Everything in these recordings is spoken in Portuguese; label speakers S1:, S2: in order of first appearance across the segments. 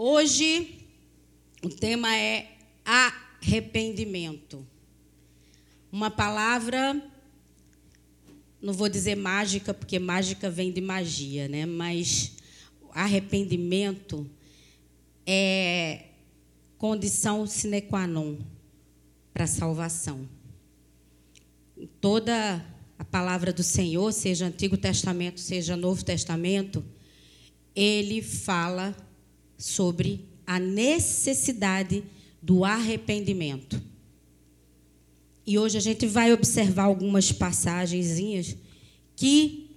S1: Hoje o tema é arrependimento. Uma palavra, não vou dizer mágica, porque mágica vem de magia, né? Mas arrependimento é condição sine qua non para a salvação. Toda a palavra do Senhor, seja Antigo Testamento, seja Novo Testamento, ele fala sobre a necessidade do arrependimento. E hoje a gente vai observar algumas passagenzinhas que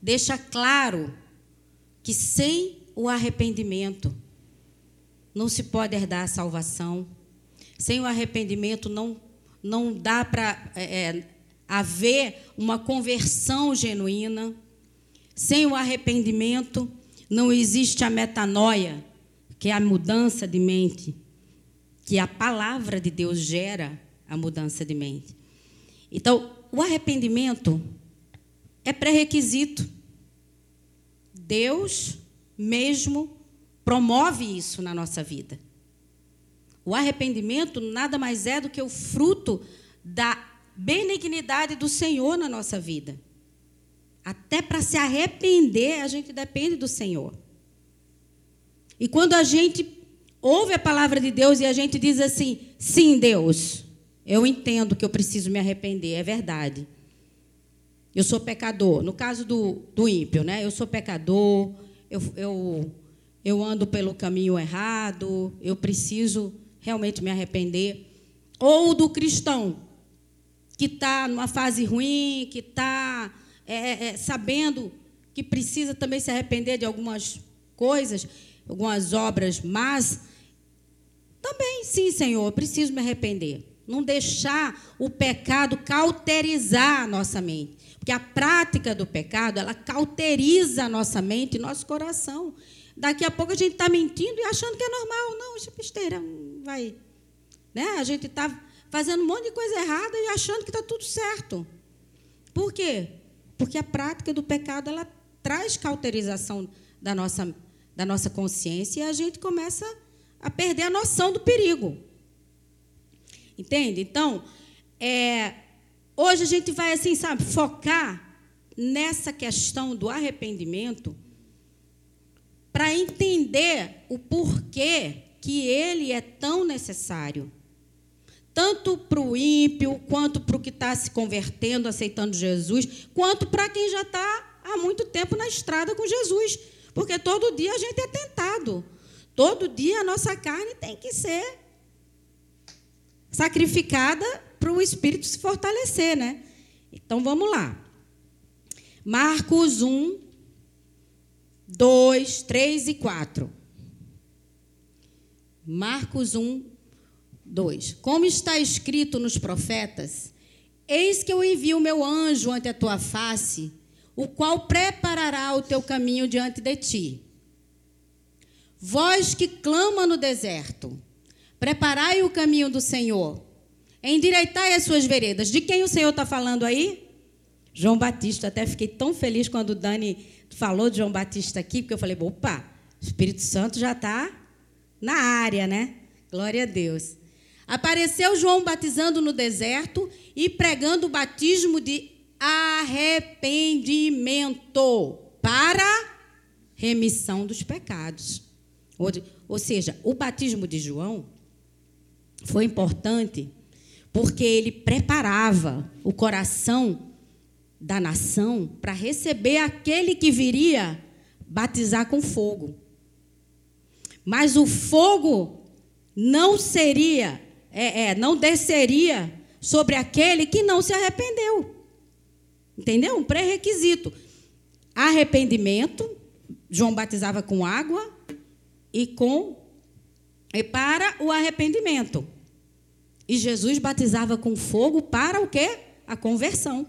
S1: deixa claro que sem o arrependimento não se pode herdar a salvação. Sem o arrependimento não não dá para é, é, haver uma conversão genuína. Sem o arrependimento não existe a metanoia, que é a mudança de mente, que a palavra de Deus gera a mudança de mente. Então, o arrependimento é pré-requisito. Deus mesmo promove isso na nossa vida. O arrependimento nada mais é do que o fruto da benignidade do Senhor na nossa vida. Até para se arrepender, a gente depende do Senhor. E quando a gente ouve a palavra de Deus e a gente diz assim: sim, Deus, eu entendo que eu preciso me arrepender, é verdade. Eu sou pecador. No caso do, do ímpio, né? Eu sou pecador, eu, eu, eu ando pelo caminho errado, eu preciso realmente me arrepender. Ou do cristão, que está numa fase ruim, que está é, é, é, sabendo que precisa também se arrepender de algumas coisas algumas obras mas também, sim, Senhor, preciso me arrepender. Não deixar o pecado cauterizar a nossa mente. Porque a prática do pecado, ela cauteriza a nossa mente e nosso coração. Daqui a pouco a gente está mentindo e achando que é normal. Não, isso é besteira, vai. Né? A gente está fazendo um monte de coisa errada e achando que está tudo certo. Por quê? Porque a prática do pecado, ela traz cauterização da nossa da nossa consciência e a gente começa a perder a noção do perigo. Entende? Então, é, hoje a gente vai, assim, sabe, focar nessa questão do arrependimento para entender o porquê que ele é tão necessário. Tanto para o ímpio, quanto para o que está se convertendo, aceitando Jesus, quanto para quem já está há muito tempo na estrada com Jesus porque todo dia a gente é tentado. Todo dia a nossa carne tem que ser sacrificada para o espírito se fortalecer, né? Então vamos lá. Marcos 1, 2, 3 e 4. Marcos 1, 2. Como está escrito nos profetas: Eis que eu envio o meu anjo ante a tua face o qual preparará o teu caminho diante de ti. Vós que clama no deserto, preparai o caminho do Senhor, endireitai as suas veredas. De quem o Senhor está falando aí? João Batista. Até fiquei tão feliz quando o Dani falou de João Batista aqui, porque eu falei, opa, o Espírito Santo já está na área, né? Glória a Deus. Apareceu João batizando no deserto e pregando o batismo de arrependimento para remissão dos pecados. Ou, seja, o batismo de João foi importante porque ele preparava o coração da nação para receber aquele que viria batizar com fogo. Mas o fogo não seria, é, é, não desceria sobre aquele que não se arrependeu. Entendeu? Um pré-requisito. Arrependimento, João batizava com água e com e para o arrependimento. E Jesus batizava com fogo para o quê? A conversão.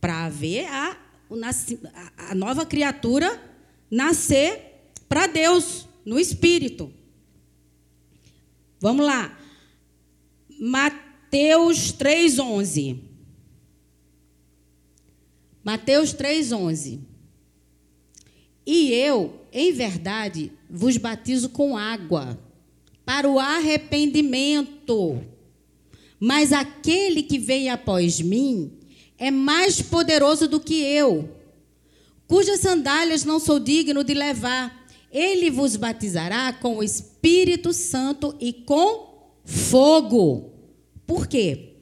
S1: Para haver a, a nova criatura nascer para Deus, no Espírito. Vamos lá. Mateus 3,11. Mateus 3,11. E eu, em verdade, vos batizo com água para o arrependimento. Mas aquele que vem após mim é mais poderoso do que eu, cujas sandálias não sou digno de levar. Ele vos batizará com o Espírito Santo e com fogo. Por quê?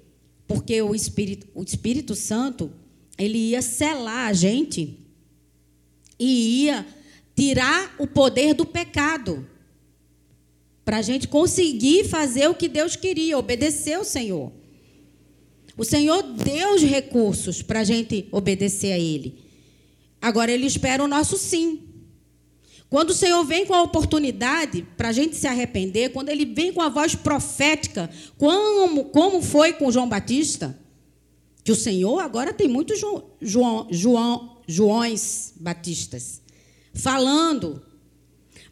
S1: Porque o Espírito, o Espírito Santo, ele ia selar a gente e ia tirar o poder do pecado. Para a gente conseguir fazer o que Deus queria, obedecer ao Senhor. O Senhor deu os recursos para a gente obedecer a Ele. Agora Ele espera o nosso sim. Quando o Senhor vem com a oportunidade para a gente se arrepender, quando Ele vem com a voz profética, como, como foi com João Batista, que o Senhor agora tem muitos João, João, João, Joões Batistas falando.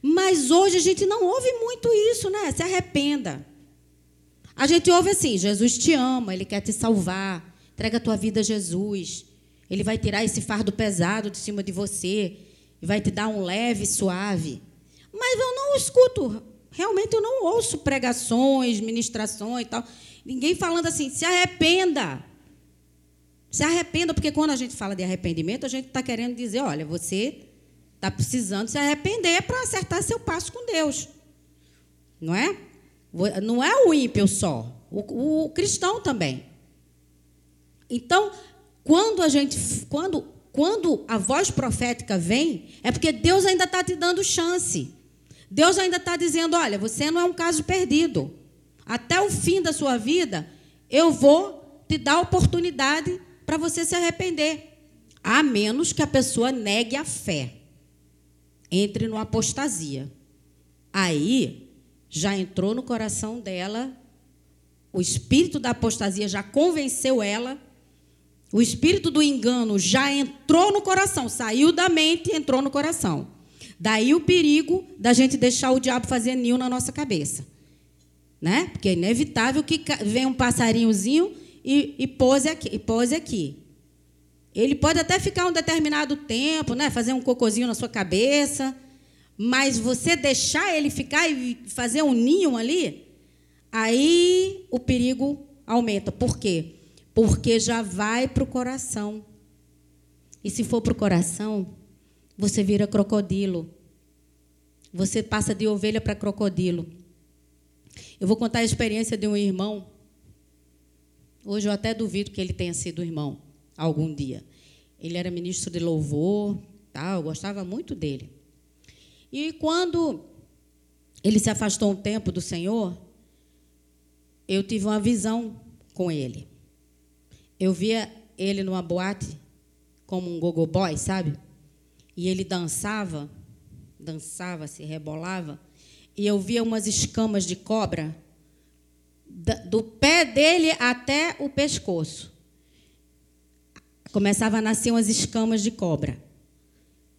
S1: Mas hoje a gente não ouve muito isso, né? Se arrependa. A gente ouve assim: Jesus te ama, Ele quer te salvar, entrega a tua vida a Jesus. Ele vai tirar esse fardo pesado de cima de você e vai te dar um leve, suave. Mas eu não escuto, realmente eu não ouço pregações, ministrações e tal. Ninguém falando assim, se arrependa. Se arrependa, porque quando a gente fala de arrependimento, a gente está querendo dizer, olha, você está precisando se arrepender para acertar seu passo com Deus. Não é? Não é o ímpio só, o, o cristão também. Então, quando a gente, quando, quando a voz profética vem, é porque Deus ainda está te dando chance. Deus ainda está dizendo: olha, você não é um caso perdido. Até o fim da sua vida, eu vou te dar oportunidade para você se arrepender. A menos que a pessoa negue a fé, entre no apostasia. Aí já entrou no coração dela, o espírito da apostasia já convenceu ela, o espírito do engano já entrou no coração, saiu da mente e entrou no coração. Daí o perigo da gente deixar o diabo fazer ninho na nossa cabeça. Né? Porque é inevitável que venha um passarinhozinho e, e, pose aqui, e pose aqui. Ele pode até ficar um determinado tempo, né? fazer um cocôzinho na sua cabeça, mas você deixar ele ficar e fazer um ninho ali, aí o perigo aumenta. Por quê? Porque já vai para o coração. E se for para o coração, você vira crocodilo. Você passa de ovelha para crocodilo. Eu vou contar a experiência de um irmão. Hoje eu até duvido que ele tenha sido irmão algum dia. Ele era ministro de louvor, tal, eu gostava muito dele. E quando ele se afastou um tempo do Senhor, eu tive uma visão com ele. Eu via ele numa boate como um gogo boy, sabe? E ele dançava, dançava, se rebolava, e eu via umas escamas de cobra do pé dele até o pescoço. Começava a nascer umas escamas de cobra.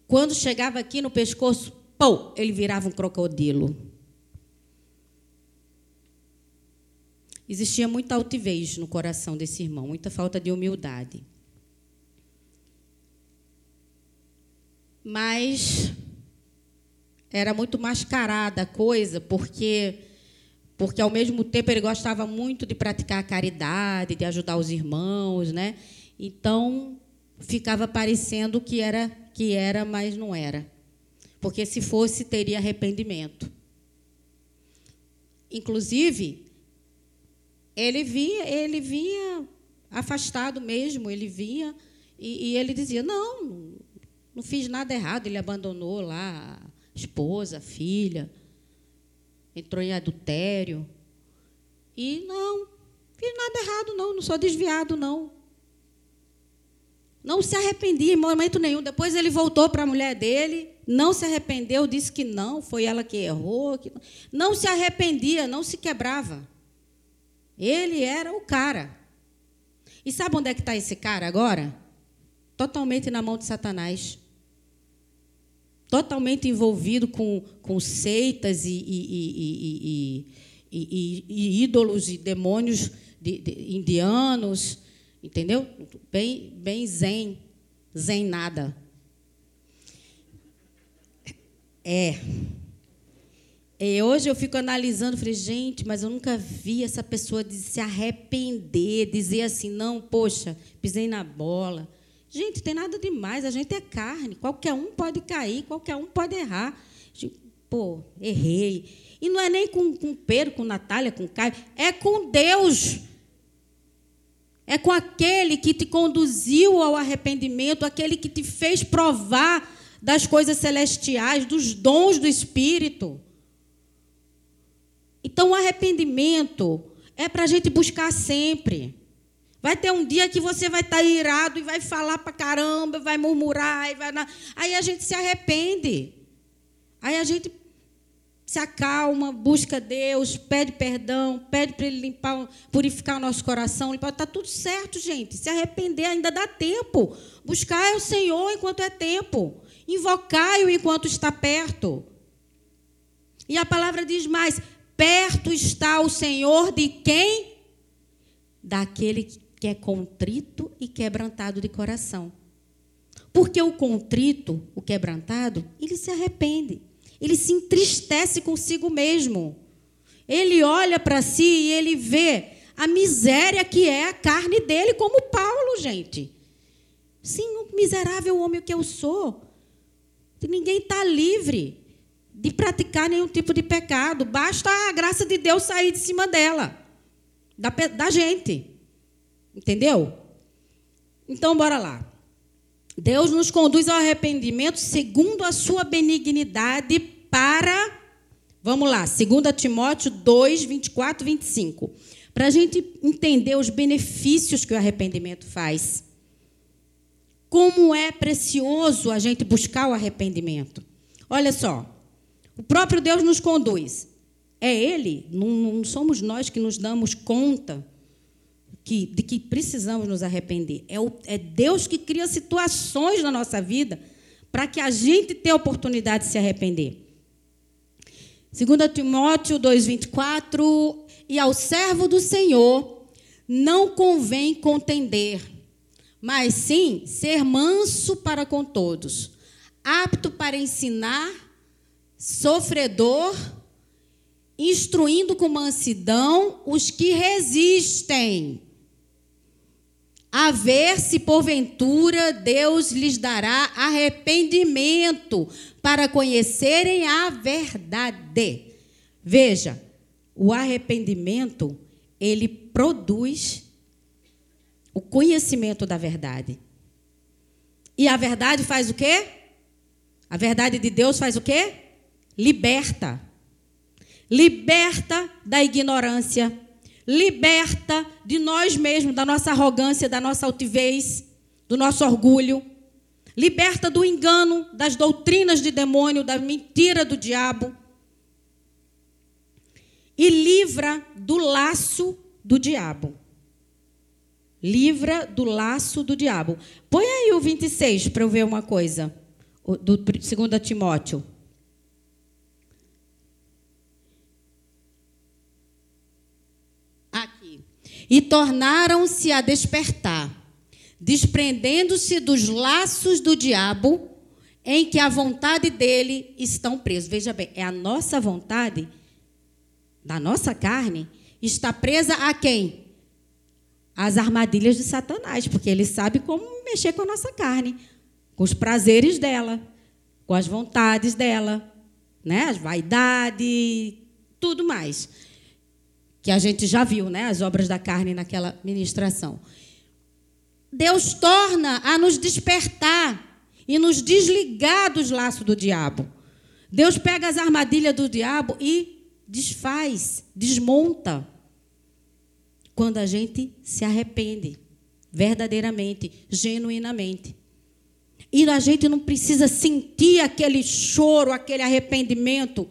S1: Quando chegava aqui no pescoço, pô, ele virava um crocodilo. Existia muita altivez no coração desse irmão, muita falta de humildade. Mas era muito mascarada a coisa, porque porque ao mesmo tempo ele gostava muito de praticar a caridade, de ajudar os irmãos, né? Então ficava parecendo que era que era, mas não era porque se fosse, teria arrependimento. Inclusive, ele vinha, ele vinha afastado mesmo, ele vinha e, e ele dizia: Não, não fiz nada errado. Ele abandonou lá a esposa, a filha, entrou em adultério. E não, fiz nada errado, não, não sou desviado, não. Não se arrependia em momento nenhum. Depois ele voltou para a mulher dele, não se arrependeu, disse que não, foi ela que errou. Que não. se arrependia, não se quebrava. Ele era o cara. E sabe onde é que está esse cara agora? Totalmente na mão de Satanás. Totalmente envolvido com, com seitas e, e, e, e ídolos e demônios de, de, indianos Entendeu? Bem, bem zen. Zen nada. É. E hoje eu fico analisando, falei, gente, mas eu nunca vi essa pessoa se arrepender, dizer assim, não, poxa, pisei na bola. Gente, tem nada demais, a gente é carne, qualquer um pode cair, qualquer um pode errar. Pô, errei. E não é nem com, com Pedro, com Natália, com Caio, é com Deus. É com aquele que te conduziu ao arrependimento, aquele que te fez provar das coisas celestiais, dos dons do Espírito. Então, o arrependimento é para a gente buscar sempre. Vai ter um dia que você vai estar tá irado e vai falar para caramba, vai murmurar, e vai na... aí a gente se arrepende. Aí a gente se acalma, busca Deus, pede perdão, pede para Ele limpar, purificar o nosso coração. Está tudo certo, gente. Se arrepender ainda dá tempo. Buscar o Senhor enquanto é tempo. Invocai-o enquanto está perto. E a palavra diz mais: perto está o Senhor de quem? Daquele que é contrito e quebrantado de coração. Porque o contrito, o quebrantado, ele se arrepende ele se entristece consigo mesmo. Ele olha para si e ele vê a miséria que é a carne dele, como Paulo, gente. Sim, um miserável homem que eu sou. Ninguém está livre de praticar nenhum tipo de pecado. Basta a graça de Deus sair de cima dela, da, da gente. Entendeu? Então, bora lá. Deus nos conduz ao arrependimento segundo a sua benignidade para. Vamos lá, 2 Timóteo 2, 24 e 25. Para a gente entender os benefícios que o arrependimento faz. Como é precioso a gente buscar o arrependimento. Olha só, o próprio Deus nos conduz. É Ele, não, não somos nós que nos damos conta que, de que precisamos nos arrepender. É, o, é Deus que cria situações na nossa vida para que a gente tenha oportunidade de se arrepender. 2 Timóteo 2,24: E ao servo do Senhor não convém contender, mas sim ser manso para com todos, apto para ensinar, sofredor, instruindo com mansidão os que resistem a ver se porventura Deus lhes dará arrependimento para conhecerem a verdade. Veja, o arrependimento, ele produz o conhecimento da verdade. E a verdade faz o quê? A verdade de Deus faz o quê? Liberta. Liberta da ignorância liberta de nós mesmos, da nossa arrogância, da nossa altivez, do nosso orgulho. Liberta do engano, das doutrinas de demônio, da mentira do diabo. E livra do laço do diabo. Livra do laço do diabo. Põe aí o 26 para eu ver uma coisa. Do 2 Timóteo. E tornaram-se a despertar, desprendendo-se dos laços do diabo em que a vontade dele estão presos. Veja bem, é a nossa vontade, da nossa carne, está presa a quem? As armadilhas de Satanás, porque ele sabe como mexer com a nossa carne, com os prazeres dela, com as vontades dela, né? As vaidades, tudo mais que a gente já viu, né, as obras da carne naquela ministração. Deus torna a nos despertar e nos desligar dos laços do diabo. Deus pega as armadilhas do diabo e desfaz, desmonta. Quando a gente se arrepende, verdadeiramente, genuinamente. E a gente não precisa sentir aquele choro, aquele arrependimento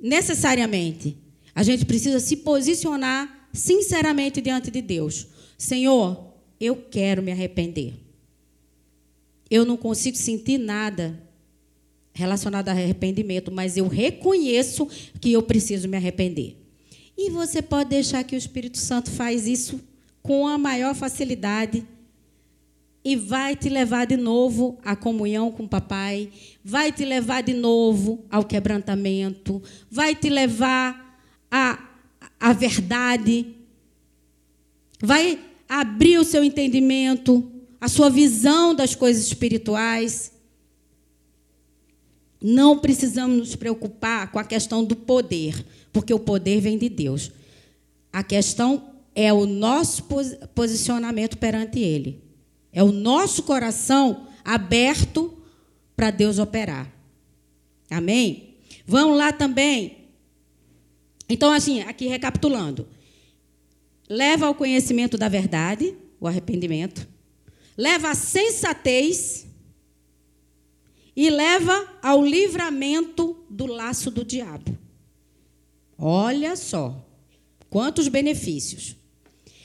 S1: necessariamente. A gente precisa se posicionar sinceramente diante de Deus. Senhor, eu quero me arrepender. Eu não consigo sentir nada relacionado a arrependimento, mas eu reconheço que eu preciso me arrepender. E você pode deixar que o Espírito Santo faz isso com a maior facilidade. e vai te levar de novo à comunhão com o papai, vai te levar de novo ao quebrantamento, vai te levar à, à verdade, vai abrir o seu entendimento, a sua visão das coisas espirituais. Não precisamos nos preocupar com a questão do poder, porque o poder vem de Deus. A questão é o nosso posicionamento perante Ele. É o nosso coração aberto para Deus operar. Amém? Vamos lá também. Então, assim, aqui recapitulando. Leva ao conhecimento da verdade, o arrependimento. Leva à sensatez e leva ao livramento do laço do diabo. Olha só, quantos benefícios.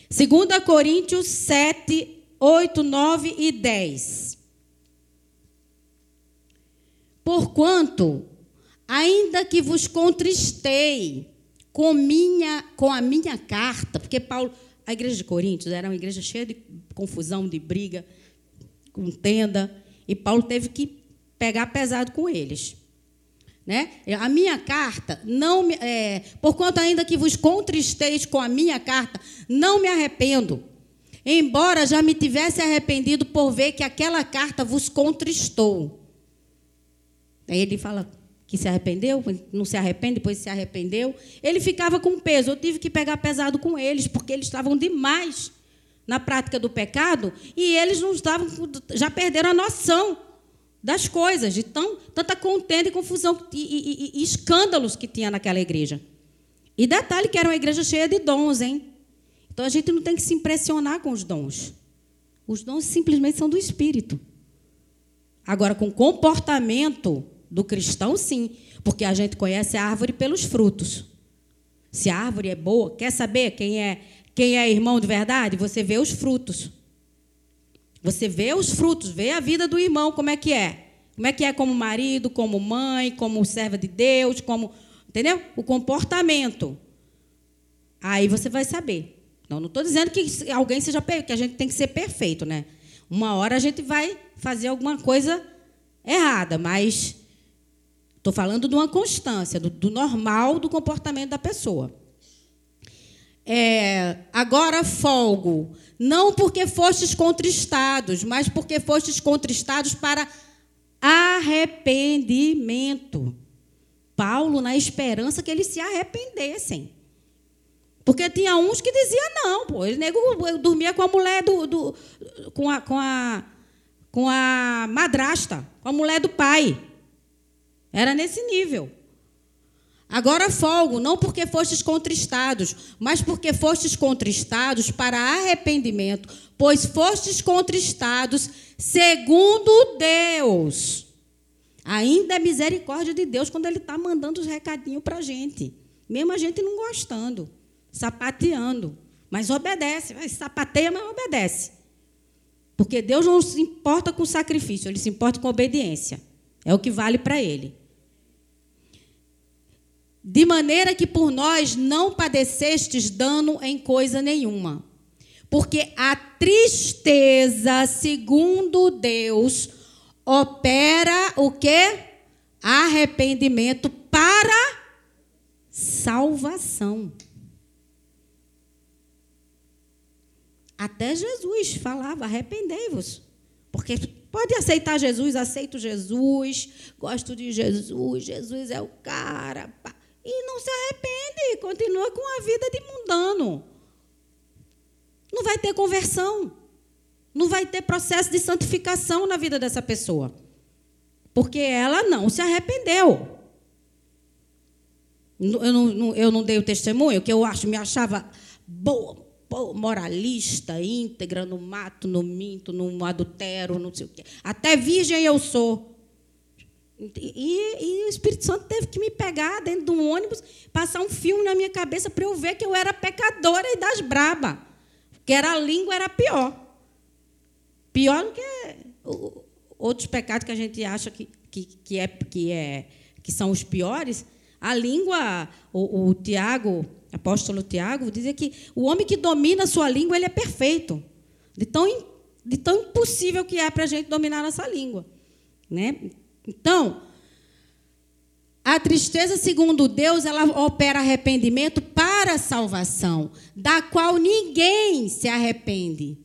S1: 2 Coríntios 7, 8, 9 e 10. Porquanto, ainda que vos contristei com, minha, com a minha carta, porque Paulo, a igreja de Coríntios era uma igreja cheia de confusão, de briga, contenda, e Paulo teve que pegar pesado com eles. Né? A minha carta, não me, é, porquanto ainda que vos contristeis com a minha carta, não me arrependo embora já me tivesse arrependido por ver que aquela carta vos contristou. Aí ele fala que se arrependeu, não se arrepende, depois se arrependeu. Ele ficava com peso. Eu tive que pegar pesado com eles, porque eles estavam demais na prática do pecado e eles não estavam, já perderam a noção das coisas, de tão, tanta contenda e confusão e, e, e, escândalos que tinha naquela igreja. E detalhe que era uma igreja cheia de dons, hein? Então a gente não tem que se impressionar com os dons. Os dons simplesmente são do Espírito. Agora, com comportamento do cristão, sim, porque a gente conhece a árvore pelos frutos. Se a árvore é boa, quer saber quem é quem é irmão de verdade? Você vê os frutos. Você vê os frutos, vê a vida do irmão, como é que é. Como é que é como marido, como mãe, como serva de Deus, como. Entendeu? O comportamento. Aí você vai saber. Não, não estou dizendo que alguém seja que a gente tem que ser perfeito, né? Uma hora a gente vai fazer alguma coisa errada, mas estou falando de uma constância, do, do, normal do comportamento da pessoa. É, agora folgo, não porque fostes contristados, mas porque fostes contristados para arrependimento. Paulo, na esperança que eles se arrependessem. Porque tinha uns que diziam não, pô. Ele nego dormia com a mulher do. do com, a, com, a, com a madrasta, com a mulher do pai. Era nesse nível. Agora folgo, não porque fostes contristados, mas porque fostes contristados para arrependimento, pois fostes contristados segundo Deus. Ainda é misericórdia de Deus quando Ele está mandando os recadinhos para a gente, mesmo a gente não gostando sapateando. Mas obedece, sapateia, mas obedece. Porque Deus não se importa com sacrifício, ele se importa com obediência. É o que vale para ele. De maneira que por nós não padecestes dano em coisa nenhuma. Porque a tristeza, segundo Deus, opera o que? Arrependimento para salvação. Até Jesus falava: arrependei-vos. Porque pode aceitar Jesus, aceito Jesus, gosto de Jesus, Jesus é o cara. E não se arrepende, continua com a vida de mundano. Não vai ter conversão. Não vai ter processo de santificação na vida dessa pessoa. Porque ela não se arrependeu. Eu não, eu não dei o testemunho, que eu acho, me achava boa, moralista, íntegra, no mato, no minto, no adultério, não sei o quê. Até virgem eu sou. E, e, o Espírito Santo teve que me pegar dentro de um ônibus, passar um filme na minha cabeça para eu ver que eu era pecadora e das braba. Que era a língua era pior. Pior do que outros pecados que a gente acha que, que, que, é, que, é, que são os piores. A língua, o, o Tiago apóstolo Tiago dizia que o homem que domina a sua língua ele é perfeito. De tão de tão impossível que é para a gente dominar a nossa língua. Né? Então, a tristeza, segundo Deus, ela opera arrependimento para salvação, da qual ninguém se arrepende.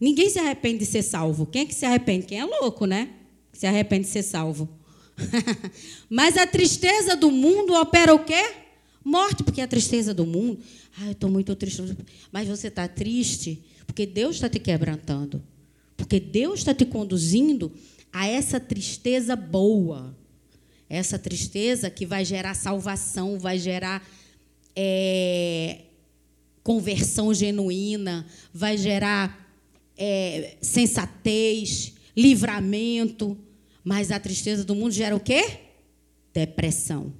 S1: Ninguém se arrepende de ser salvo. Quem é que se arrepende? Quem é louco, né? Se arrepende de ser salvo. Mas a tristeza do mundo opera o quê? Morte, porque a tristeza do mundo. Ah, eu estou muito triste. Mas você está triste porque Deus está te quebrantando. Porque Deus está te conduzindo a essa tristeza boa. Essa tristeza que vai gerar salvação, vai gerar é, conversão genuína, vai gerar é, sensatez, livramento. Mas a tristeza do mundo gera o quê? Depressão.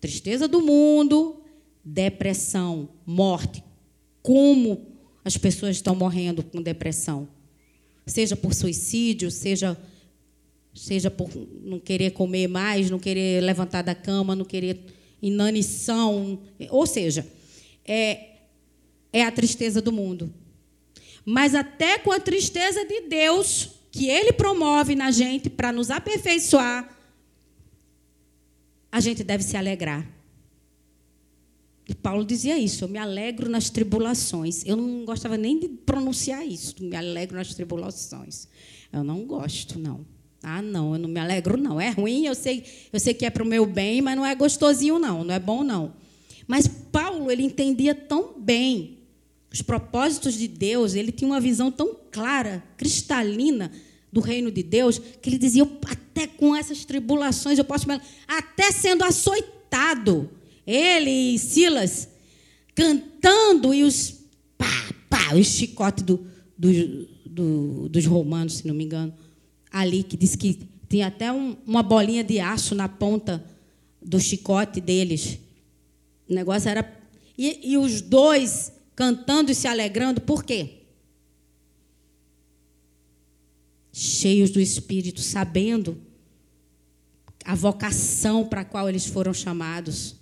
S1: Tristeza do mundo, depressão, morte. Como as pessoas estão morrendo com depressão? Seja por suicídio, seja seja por não querer comer mais, não querer levantar da cama, não querer inanição, ou seja, é, é a tristeza do mundo. Mas até com a tristeza de Deus, que Ele promove na gente para nos aperfeiçoar, a gente deve se alegrar. E Paulo dizia isso: eu me alegro nas tribulações. Eu não gostava nem de pronunciar isso, me alegro nas tribulações. Eu não gosto, não. Ah, não, eu não me alegro, não. É ruim, eu sei, eu sei que é para o meu bem, mas não é gostosinho, não. Não é bom, não. Mas Paulo, ele entendia tão bem os propósitos de Deus, ele tinha uma visão tão clara, cristalina do reino de Deus, que ele dizia: até com essas tribulações eu posso, até sendo açoitado, ele e Silas cantando e os pá, pá, os chicotes do, do, do, dos romanos, se não me engano, ali que diz que tinha até um, uma bolinha de aço na ponta do chicote deles. O negócio era. E, e os dois cantando e se alegrando, por quê? Cheios do Espírito, sabendo a vocação para a qual eles foram chamados.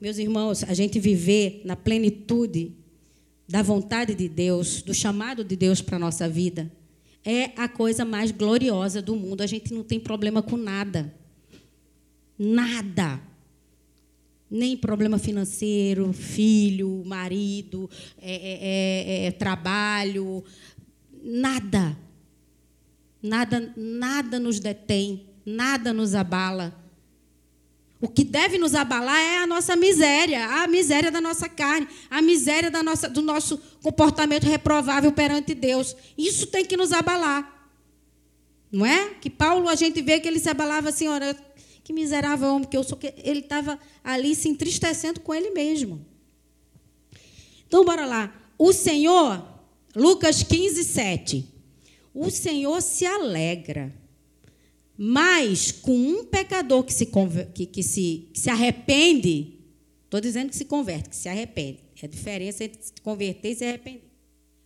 S1: Meus irmãos, a gente viver na plenitude da vontade de Deus, do chamado de Deus para a nossa vida, é a coisa mais gloriosa do mundo. A gente não tem problema com nada. Nada nem problema financeiro, filho, marido, é, é, é, é, trabalho, nada. Nada, nada nos detém, nada nos abala. O que deve nos abalar é a nossa miséria, a miséria da nossa carne, a miséria da nossa, do nosso comportamento reprovável perante Deus. Isso tem que nos abalar. Não é? Que Paulo, a gente vê que ele se abalava assim, olha, que miserável homem que eu sou. Ele estava ali se entristecendo com ele mesmo. Então, bora lá. O Senhor, Lucas 15, 7. O Senhor se alegra, mas com um pecador que se, que, que se, que se arrepende, estou dizendo que se converte, que se arrepende. É a diferença entre se converter e se arrepender.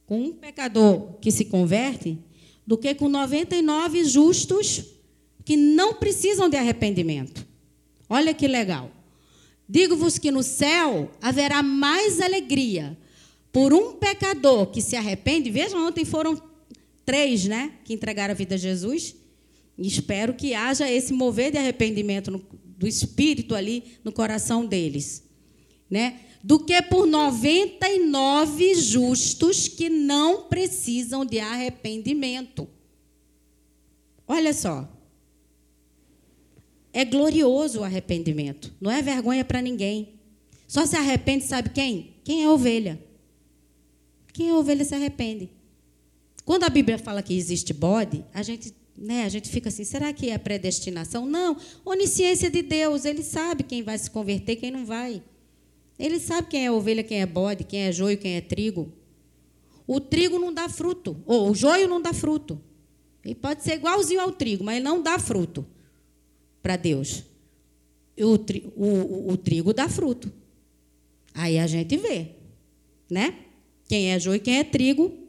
S1: Com um pecador que se converte, do que com 99 justos que não precisam de arrependimento. Olha que legal. Digo-vos que no céu haverá mais alegria por um pecador que se arrepende. Vejam, ontem foram três, né, que entregaram a vida a Jesus. E espero que haja esse mover de arrependimento no, do Espírito ali no coração deles, né? Do que por 99 justos que não precisam de arrependimento. Olha só, é glorioso o arrependimento. Não é vergonha para ninguém. Só se arrepende, sabe quem? Quem é ovelha. Quem é ovelha se arrepende. Quando a Bíblia fala que existe bode, a gente, né, a gente fica assim, será que é predestinação? Não, onisciência de Deus, ele sabe quem vai se converter, quem não vai. Ele sabe quem é ovelha, quem é bode, quem é joio, quem é trigo. O trigo não dá fruto, ou o joio não dá fruto. Ele pode ser igualzinho ao trigo, mas ele não dá fruto para Deus. O, tri, o, o, trigo dá fruto. Aí a gente vê, né? Quem é joio e quem é trigo.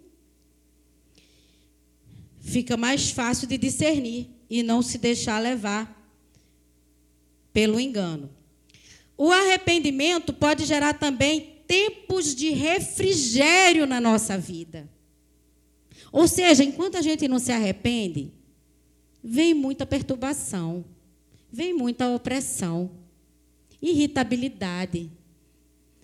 S1: Fica mais fácil de discernir e não se deixar levar pelo engano. O arrependimento pode gerar também tempos de refrigério na nossa vida. Ou seja, enquanto a gente não se arrepende, vem muita perturbação, vem muita opressão, irritabilidade,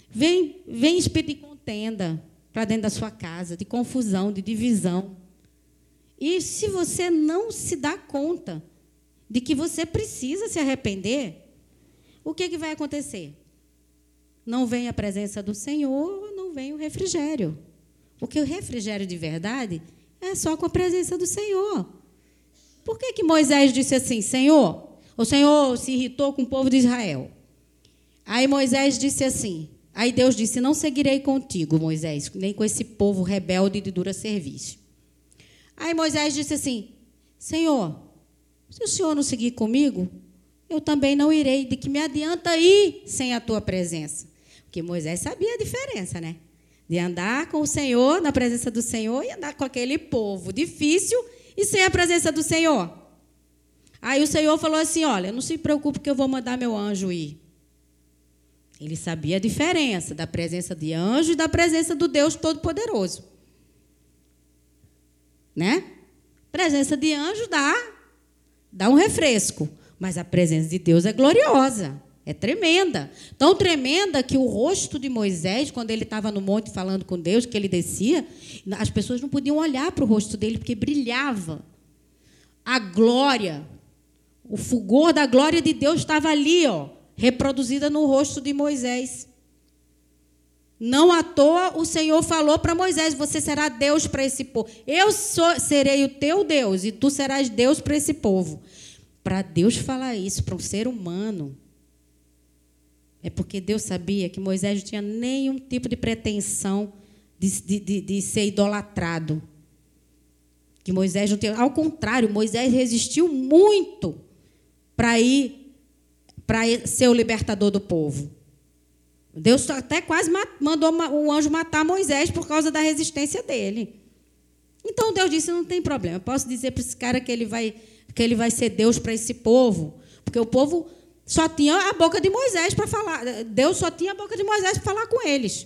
S1: vem, vem espírito de contenda para dentro da sua casa, de confusão, de divisão. E se você não se dá conta de que você precisa se arrepender, o que, que vai acontecer? Não vem a presença do Senhor, não vem o refrigério. Porque o refrigério de verdade é só com a presença do Senhor. Por que, que Moisés disse assim, Senhor? O Senhor se irritou com o povo de Israel. Aí Moisés disse assim, aí Deus disse, não seguirei contigo, Moisés, nem com esse povo rebelde de dura serviço. Aí Moisés disse assim, Senhor, se o Senhor não seguir comigo, eu também não irei, de que me adianta ir sem a tua presença. Porque Moisés sabia a diferença, né? de andar com o Senhor, na presença do Senhor, e andar com aquele povo difícil e sem a presença do Senhor. Aí o Senhor falou assim: Olha, não se preocupe que eu vou mandar meu anjo ir. Ele sabia a diferença da presença de anjo e da presença do Deus Todo-Poderoso. Né? Presença de anjo dá, dá um refresco, mas a presença de Deus é gloriosa. É tremenda. Tão tremenda que o rosto de Moisés, quando ele estava no monte falando com Deus, que ele descia, as pessoas não podiam olhar para o rosto dele porque brilhava. A glória, o fulgor da glória de Deus estava ali, ó, reproduzida no rosto de Moisés. Não à toa o Senhor falou para Moisés: Você será Deus para esse povo. Eu sou, serei o teu Deus e tu serás Deus para esse povo. Para Deus falar isso para um ser humano, é porque Deus sabia que Moisés não tinha nenhum tipo de pretensão de, de, de, de ser idolatrado. Que Moisés não tinha. Ao contrário, Moisés resistiu muito para ir para ser o libertador do povo. Deus até quase mandou o anjo matar Moisés por causa da resistência dele. Então Deus disse: não tem problema. Eu posso dizer para esse cara que ele vai que ele vai ser Deus para esse povo, porque o povo só tinha a boca de Moisés para falar. Deus só tinha a boca de Moisés para falar com eles.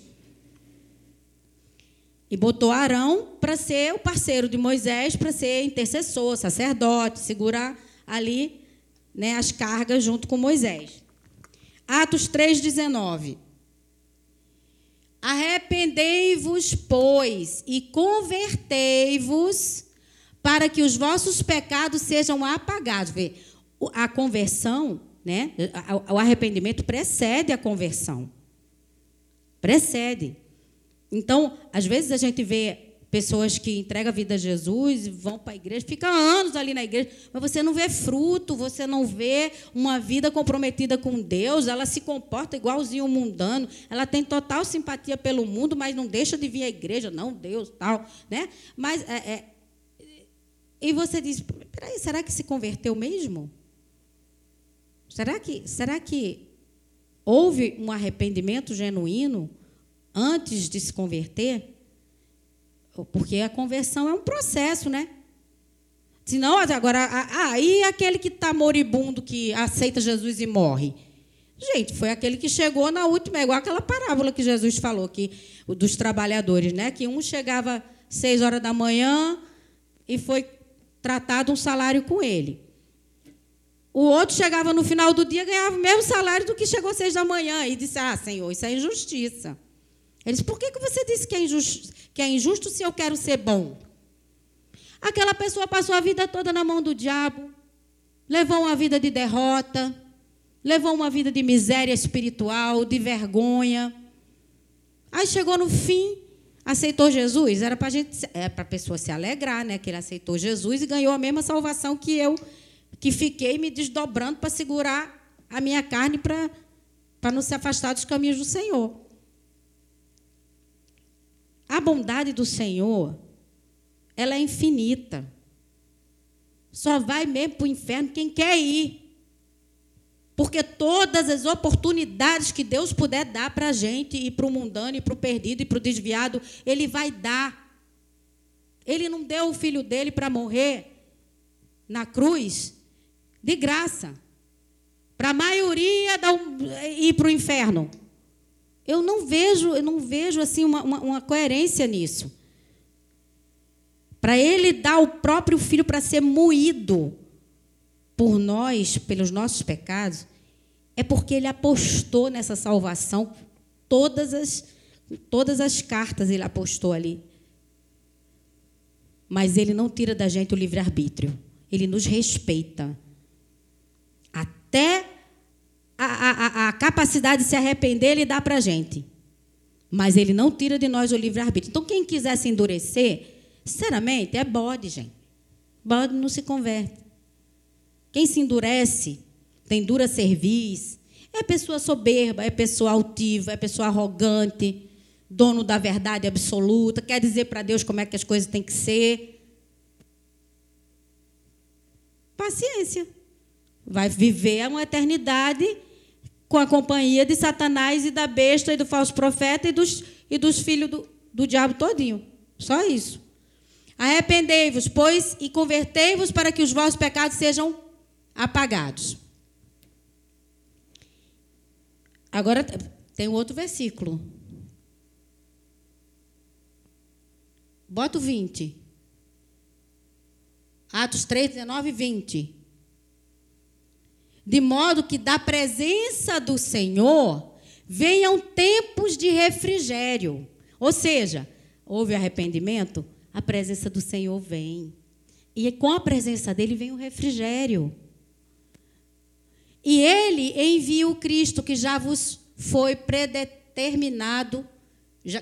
S1: E botou Arão para ser o parceiro de Moisés, para ser intercessor, sacerdote, segurar ali né, as cargas junto com Moisés. Atos 3,19. Arrependei-vos, pois, e convertei-vos, para que os vossos pecados sejam apagados. Vê, a conversão né? O arrependimento precede a conversão. Precede. Então, às vezes a gente vê pessoas que entregam a vida a Jesus e vão para a igreja, ficam anos ali na igreja, mas você não vê fruto, você não vê uma vida comprometida com Deus, ela se comporta igualzinho o mundano, ela tem total simpatia pelo mundo, mas não deixa de vir à igreja, não, Deus, tal, né? Mas é, é, e você diz, peraí, será que se converteu mesmo? Será que, será que houve um arrependimento genuíno antes de se converter? Porque a conversão é um processo, né? Senão, agora, aí ah, aquele que está moribundo, que aceita Jesus e morre. Gente, foi aquele que chegou na última, é igual aquela parábola que Jesus falou que, dos trabalhadores, né? Que um chegava seis horas da manhã e foi tratado um salário com ele. O outro chegava no final do dia ganhava o mesmo salário do que chegou seis da manhã e disse: Ah, Senhor, isso é injustiça. Ele disse: Por que, que você disse que é, injusto, que é injusto se eu quero ser bom? Aquela pessoa passou a vida toda na mão do diabo, levou uma vida de derrota, levou uma vida de miséria espiritual, de vergonha. Aí chegou no fim, aceitou Jesus. Era para é a pessoa se alegrar, né? Que ele aceitou Jesus e ganhou a mesma salvação que eu que fiquei me desdobrando para segurar a minha carne para, para não se afastar dos caminhos do Senhor. A bondade do Senhor, ela é infinita. Só vai mesmo para o inferno quem quer ir. Porque todas as oportunidades que Deus puder dar para a gente, e para o mundano, e para o perdido, e para o desviado, Ele vai dar. Ele não deu o filho dele para morrer na cruz de graça. Para a maioria ir para o inferno. Eu não vejo, eu não vejo assim uma, uma, uma coerência nisso. para ele dar o próprio filho para ser moído por nós, pelos nossos pecados, é porque ele apostou nessa salvação, todas as, todas as cartas ele apostou ali. Mas ele não tira da gente o livre-arbítrio. Ele nos respeita. Até capacidade de se arrepender, ele dá para a gente. Mas ele não tira de nós o livre-arbítrio. Então, quem quiser se endurecer, sinceramente, é bode, gente. Bode não se converte. Quem se endurece, tem dura cerviz, é pessoa soberba, é pessoa altiva, é pessoa arrogante, dono da verdade absoluta, quer dizer para Deus como é que as coisas têm que ser. Paciência. Vai viver uma eternidade com a companhia de Satanás e da besta e do falso profeta e dos, e dos filhos do, do diabo todinho. Só isso. Arrependei-vos, pois, e convertei-vos para que os vossos pecados sejam apagados. Agora tem outro versículo. Bota o 20. Atos 3, 19 e 20. De modo que da presença do Senhor venham tempos de refrigério. Ou seja, houve arrependimento, a presença do Senhor vem. E com a presença dele vem o refrigério. E ele envia o Cristo que já vos foi predeterminado,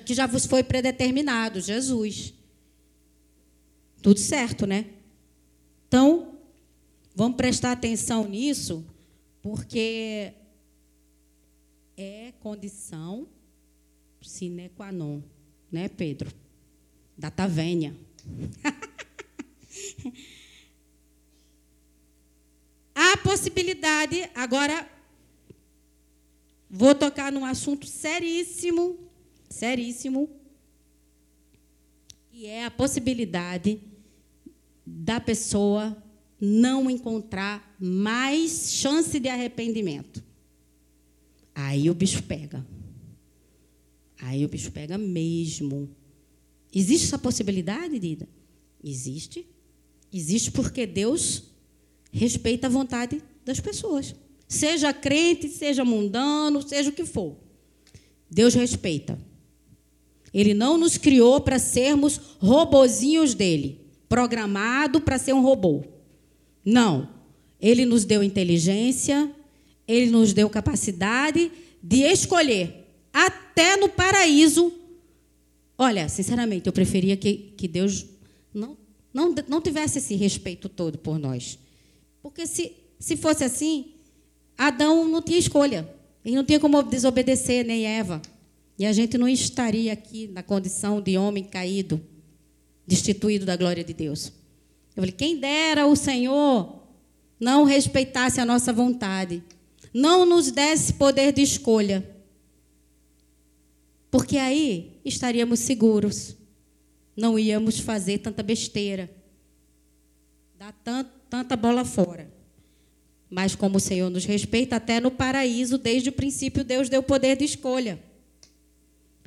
S1: que já vos foi predeterminado, Jesus. Tudo certo, né? Então, vamos prestar atenção nisso, porque é condição sine qua non, né, Pedro? Data venha. Há possibilidade, agora vou tocar num assunto seríssimo, seríssimo, e é a possibilidade da pessoa não encontrar mais chance de arrependimento. Aí o bicho pega. Aí o bicho pega mesmo. Existe essa possibilidade, Dida? Existe. Existe porque Deus respeita a vontade das pessoas. Seja crente, seja mundano, seja o que for. Deus respeita. Ele não nos criou para sermos robozinhos dele programado para ser um robô. Não. Ele nos deu inteligência, ele nos deu capacidade de escolher. Até no paraíso. Olha, sinceramente, eu preferia que, que Deus não, não, não tivesse esse respeito todo por nós. Porque se, se fosse assim, Adão não tinha escolha. Ele não tinha como desobedecer, nem Eva. E a gente não estaria aqui na condição de homem caído destituído da glória de Deus. Eu falei: quem dera o Senhor não respeitasse a nossa vontade, não nos desse poder de escolha. Porque aí estaríamos seguros, não íamos fazer tanta besteira, dar tanta bola fora. Mas como o Senhor nos respeita, até no paraíso, desde o princípio, Deus deu poder de escolha.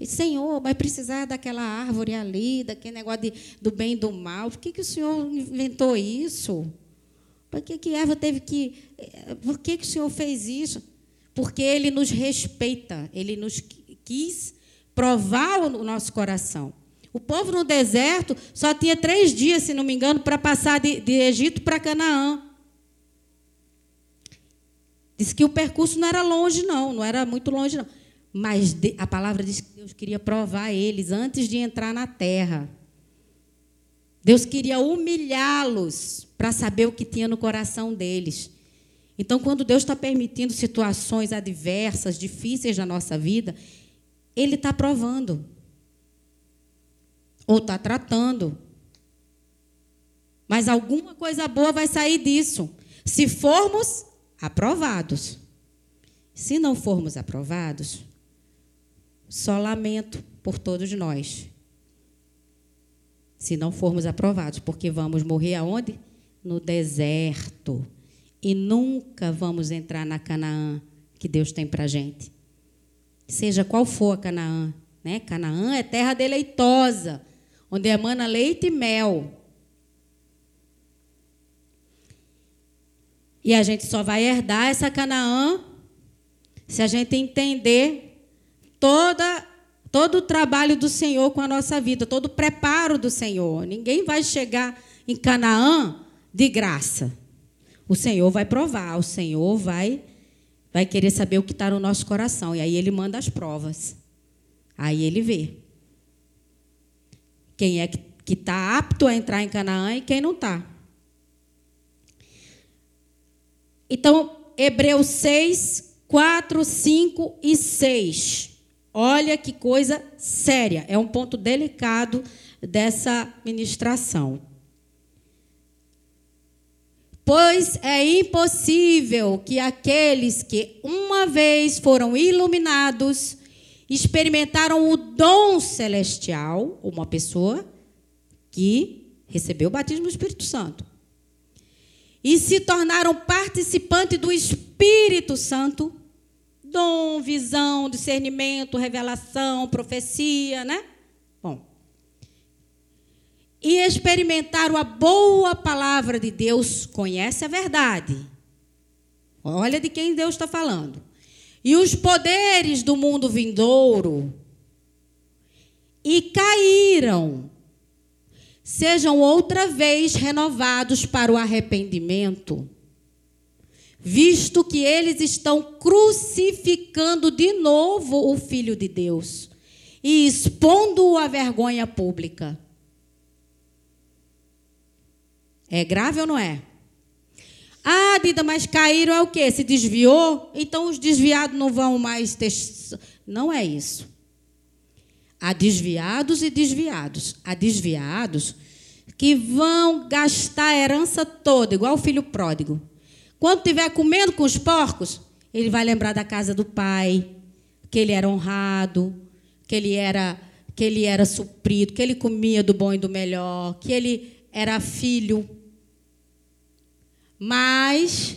S1: Senhor, vai precisar daquela árvore ali, daquele negócio de, do bem e do mal. Por que, que o Senhor inventou isso? Por que, que Eva teve que. Eh, por que, que o Senhor fez isso? Porque Ele nos respeita, Ele nos quis provar o nosso coração. O povo no deserto só tinha três dias, se não me engano, para passar de, de Egito para Canaã. Diz que o percurso não era longe, não, não era muito longe, não. Mas a palavra diz que Deus queria provar eles antes de entrar na terra. Deus queria humilhá-los para saber o que tinha no coração deles. Então, quando Deus está permitindo situações adversas, difíceis na nossa vida, Ele está provando. Ou está tratando. Mas alguma coisa boa vai sair disso. Se formos aprovados. Se não formos aprovados, só lamento por todos nós. Se não formos aprovados, porque vamos morrer aonde? No deserto. E nunca vamos entrar na Canaã que Deus tem para gente. Seja qual for a Canaã, né? Canaã é terra deleitosa, onde emana leite e mel. E a gente só vai herdar essa Canaã se a gente entender toda todo o trabalho do Senhor com a nossa vida, todo o preparo do Senhor. Ninguém vai chegar em Canaã de graça. O Senhor vai provar, o Senhor vai vai querer saber o que está no nosso coração. E aí ele manda as provas. Aí ele vê quem é que está apto a entrar em Canaã e quem não está. Então, Hebreus 6, 4, 5 e 6. Olha que coisa séria. É um ponto delicado dessa ministração. Pois é impossível que aqueles que uma vez foram iluminados, experimentaram o dom celestial, uma pessoa que recebeu o batismo do Espírito Santo, e se tornaram participantes do Espírito Santo, dom, visão, discernimento, revelação, profecia, né? e experimentaram a boa palavra de Deus, conhece a verdade. Olha de quem Deus está falando. E os poderes do mundo vindouro. E caíram. Sejam outra vez renovados para o arrependimento, visto que eles estão crucificando de novo o Filho de Deus e expondo-o à vergonha pública é grave ou não é? Ah, Dida, mas caíram é o quê? Se desviou? Então os desviados não vão mais ter. Não é isso. Há desviados e desviados. Há desviados que vão gastar a herança toda, igual o filho pródigo. Quando estiver comendo com os porcos, ele vai lembrar da casa do pai, que ele era honrado, que ele era que ele era suprido, que ele comia do bom e do melhor, que ele era filho. Mas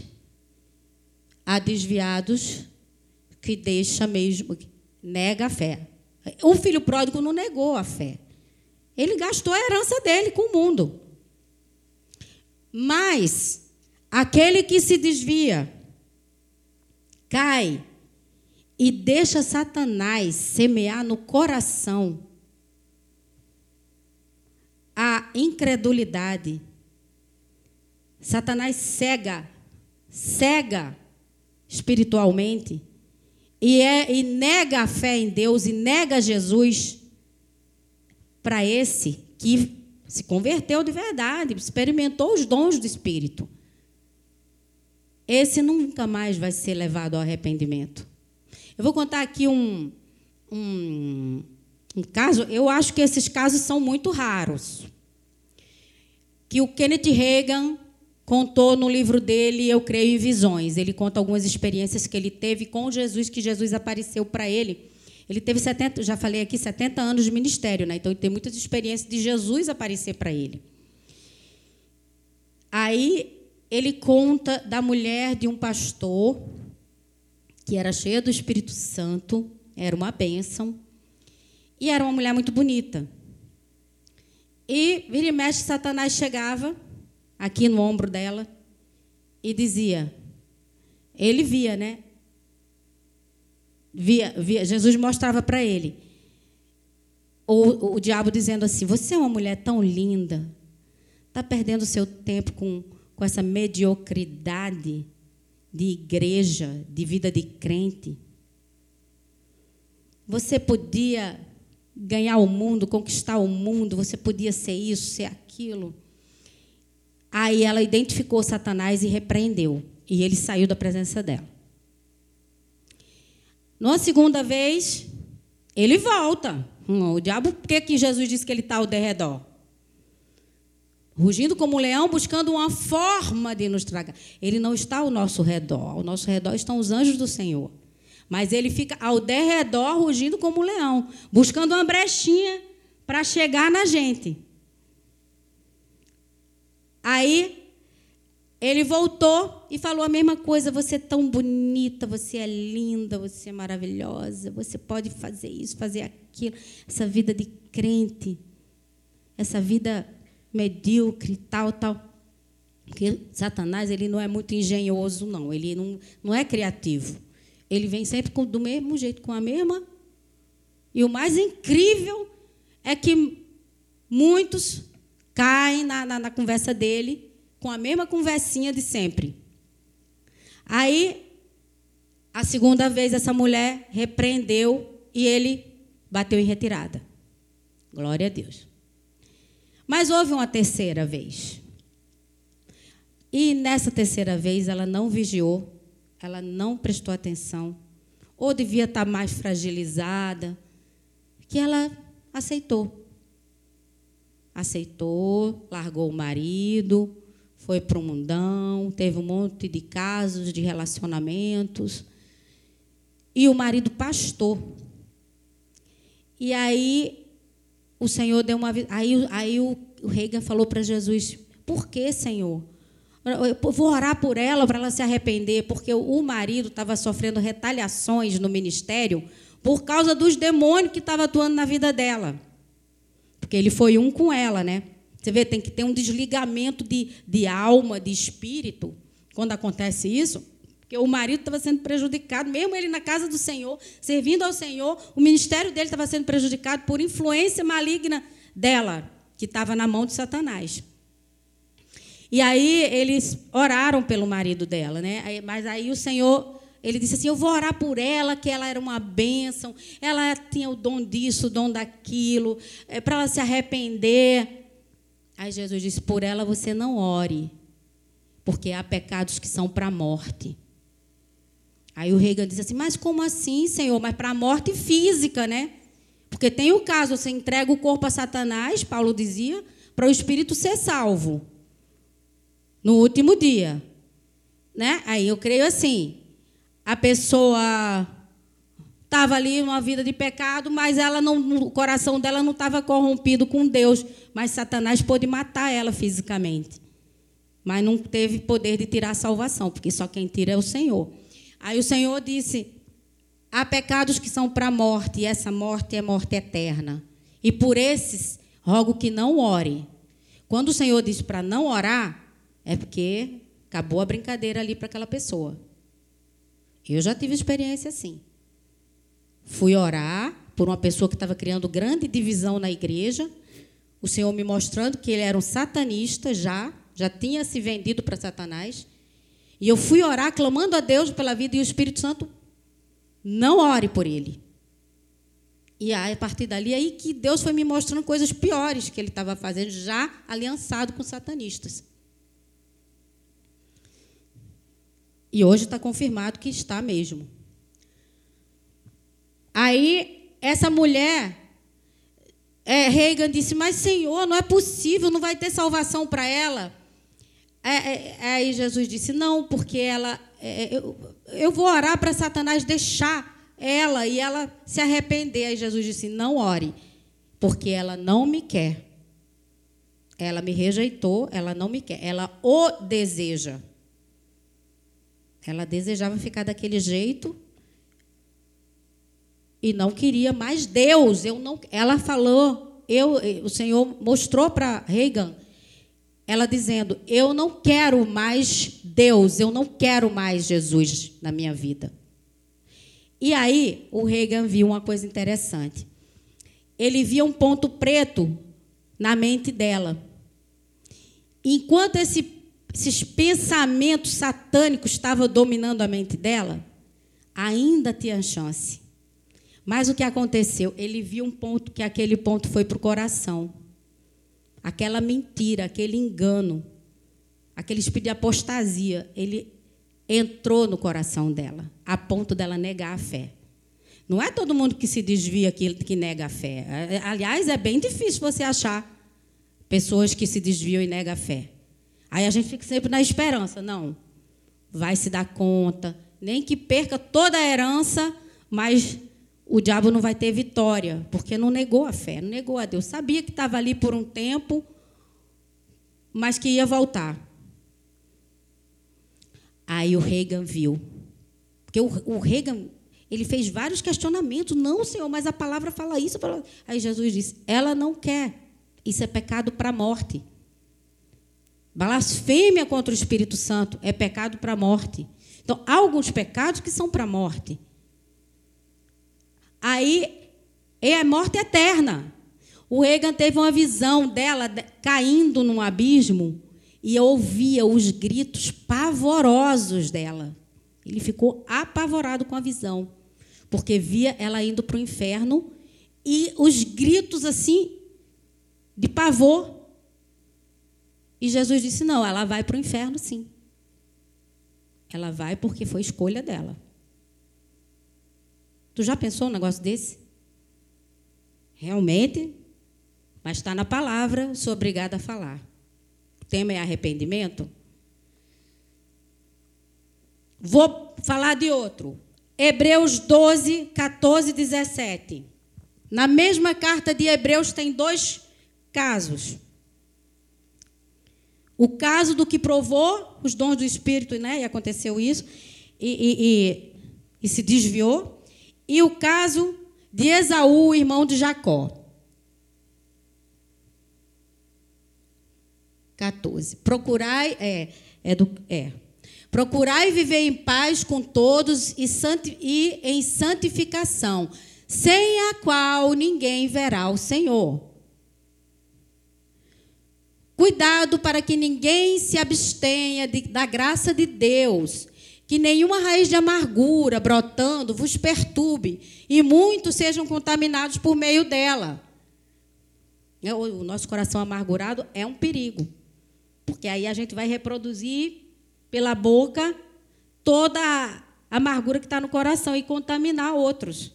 S1: há desviados que deixa mesmo, nega a fé. O filho pródigo não negou a fé. Ele gastou a herança dele com o mundo. Mas aquele que se desvia, cai e deixa Satanás semear no coração a incredulidade. Satanás cega, cega espiritualmente e, é, e nega a fé em Deus e nega Jesus para esse que se converteu de verdade, experimentou os dons do Espírito. Esse nunca mais vai ser levado ao arrependimento. Eu vou contar aqui um, um um caso, eu acho que esses casos são muito raros. Que o Kenneth Reagan contou no livro dele, Eu Creio em Visões. Ele conta algumas experiências que ele teve com Jesus, que Jesus apareceu para ele. Ele teve 70, já falei aqui, 70 anos de ministério, né? Então ele tem muitas experiências de Jesus aparecer para ele. Aí ele conta da mulher de um pastor que era cheia do Espírito Santo, era uma bênção. E era uma mulher muito bonita. E vira e mexe, Satanás chegava aqui no ombro dela e dizia: Ele via, né? Via, via Jesus mostrava para ele. O, o diabo dizendo assim: Você é uma mulher tão linda, está perdendo seu tempo com, com essa mediocridade de igreja, de vida de crente. Você podia ganhar o mundo, conquistar o mundo, você podia ser isso, ser aquilo. Aí ela identificou Satanás e repreendeu. E ele saiu da presença dela. Na segunda vez, ele volta. Hum, o diabo, por que, que Jesus disse que ele está ao derredor? Rugindo como um leão, buscando uma forma de nos tragar. Ele não está ao nosso redor. Ao nosso redor estão os anjos do Senhor. Mas ele fica ao derredor, rugindo como um leão, buscando uma brechinha para chegar na gente. Aí ele voltou e falou a mesma coisa: você é tão bonita, você é linda, você é maravilhosa, você pode fazer isso, fazer aquilo. Essa vida de crente, essa vida medíocre, tal, tal. Porque Satanás ele não é muito engenhoso, não. Ele não, não é criativo. Ele vem sempre com, do mesmo jeito, com a mesma. E o mais incrível é que muitos caem na, na, na conversa dele com a mesma conversinha de sempre. Aí, a segunda vez, essa mulher repreendeu e ele bateu em retirada. Glória a Deus. Mas houve uma terceira vez. E nessa terceira vez ela não vigiou, ela não prestou atenção, ou devia estar mais fragilizada, que ela aceitou. Aceitou, largou o marido, foi para o mundão, teve um monte de casos de relacionamentos. E o marido pastor. E aí o Senhor deu uma aí aí o, Reagan falou para Jesus: "Por que, Senhor? Eu vou orar por ela para ela se arrepender, porque o marido estava sofrendo retaliações no ministério por causa dos demônios que estavam atuando na vida dela. Porque ele foi um com ela, né? Você vê, tem que ter um desligamento de, de alma, de espírito, quando acontece isso. Porque o marido estava sendo prejudicado, mesmo ele na casa do Senhor, servindo ao Senhor, o ministério dele estava sendo prejudicado por influência maligna dela, que estava na mão de Satanás. E aí eles oraram pelo marido dela, né? Mas aí o Senhor, ele disse assim: Eu vou orar por ela, que ela era uma bênção, ela tinha o dom disso, o dom daquilo, é, para ela se arrepender. Aí Jesus disse: Por ela você não ore, porque há pecados que são para a morte. Aí o Reagan disse assim: Mas como assim, Senhor? Mas para a morte física, né? Porque tem o caso, você entrega o corpo a Satanás, Paulo dizia, para o espírito ser salvo no último dia. Né? Aí eu creio assim: a pessoa estava ali uma vida de pecado, mas ela não, o coração dela não estava corrompido com Deus, mas Satanás pôde matar ela fisicamente. Mas não teve poder de tirar a salvação, porque só quem tira é o Senhor. Aí o Senhor disse: há pecados que são para a morte, e essa morte é morte eterna. E por esses, rogo que não ore. Quando o Senhor diz para não orar, é porque acabou a brincadeira ali para aquela pessoa. Eu já tive experiência assim. Fui orar por uma pessoa que estava criando grande divisão na igreja. O Senhor me mostrando que ele era um satanista já, já tinha se vendido para Satanás. E eu fui orar clamando a Deus pela vida e o Espírito Santo não ore por ele. E aí, a partir dali, aí que Deus foi me mostrando coisas piores que ele estava fazendo, já aliançado com satanistas. E hoje está confirmado que está mesmo. Aí, essa mulher, é, Reagan disse: Mas, Senhor, não é possível, não vai ter salvação para ela. É, é, aí Jesus disse: Não, porque ela. É, eu, eu vou orar para Satanás deixar ela e ela se arrepender. Aí Jesus disse: Não ore, porque ela não me quer. Ela me rejeitou, ela não me quer. Ela o deseja. Ela desejava ficar daquele jeito e não queria mais Deus. Eu não, ela falou, eu, o Senhor mostrou para Reagan, ela dizendo: Eu não quero mais Deus, eu não quero mais Jesus na minha vida. E aí o Reagan viu uma coisa interessante. Ele via um ponto preto na mente dela. Enquanto esse esses pensamentos satânicos estavam dominando a mente dela, ainda tinha chance. Mas o que aconteceu? Ele viu um ponto que aquele ponto foi para o coração. Aquela mentira, aquele engano, aquele espírito de apostasia, ele entrou no coração dela, a ponto dela negar a fé. Não é todo mundo que se desvia que, que nega a fé. Aliás, é bem difícil você achar pessoas que se desviam e negam a fé. Aí a gente fica sempre na esperança, não. Vai se dar conta, nem que perca toda a herança, mas o diabo não vai ter vitória, porque não negou a fé, não negou a Deus. Sabia que estava ali por um tempo, mas que ia voltar. Aí o Reagan viu. Porque o, Reagan, ele fez vários questionamentos. Não, Senhor, mas a palavra fala isso. Aí Jesus disse: ela não quer. Isso é pecado para a morte. Blasfêmia contra o Espírito Santo é pecado para a morte. Então, há alguns pecados que são para a morte. Aí é morte eterna. O Reagan teve uma visão dela caindo num abismo e ouvia os gritos pavorosos dela. Ele ficou apavorado com a visão, porque via ela indo para o inferno e os gritos assim de pavor. E Jesus disse: não, ela vai para o inferno sim. Ela vai porque foi escolha dela. Tu já pensou um negócio desse? Realmente mas está na palavra, sou obrigada a falar. O tema é arrependimento. Vou falar de outro. Hebreus 12, 14 17. Na mesma carta de Hebreus tem dois casos. O caso do que provou os dons do Espírito, né? E aconteceu isso, e, e, e, e se desviou. E o caso de Esaú, irmão de Jacó. 14. Procurai, é, é, do, é. Procurai viver em paz com todos e, santi, e em santificação, sem a qual ninguém verá o Senhor. Cuidado para que ninguém se abstenha de, da graça de Deus, que nenhuma raiz de amargura brotando vos perturbe, e muitos sejam contaminados por meio dela. O nosso coração amargurado é um perigo. Porque aí a gente vai reproduzir pela boca toda a amargura que está no coração e contaminar outros.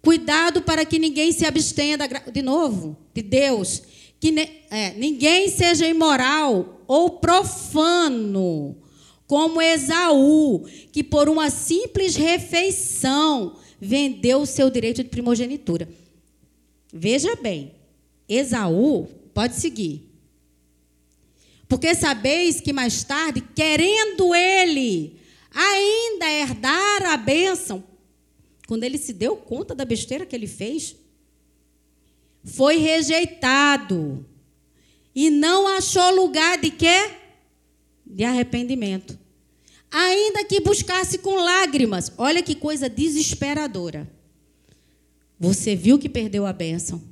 S1: Cuidado para que ninguém se abstenha da, de novo de Deus, que ne, é, ninguém seja imoral ou profano, como Esaú, que por uma simples refeição vendeu o seu direito de primogenitura. Veja bem, Esaú, pode seguir. Porque sabeis que mais tarde, querendo ele ainda herdar a bênção, quando ele se deu conta da besteira que ele fez, foi rejeitado e não achou lugar de quê? De arrependimento. Ainda que buscasse com lágrimas. Olha que coisa desesperadora. Você viu que perdeu a bênção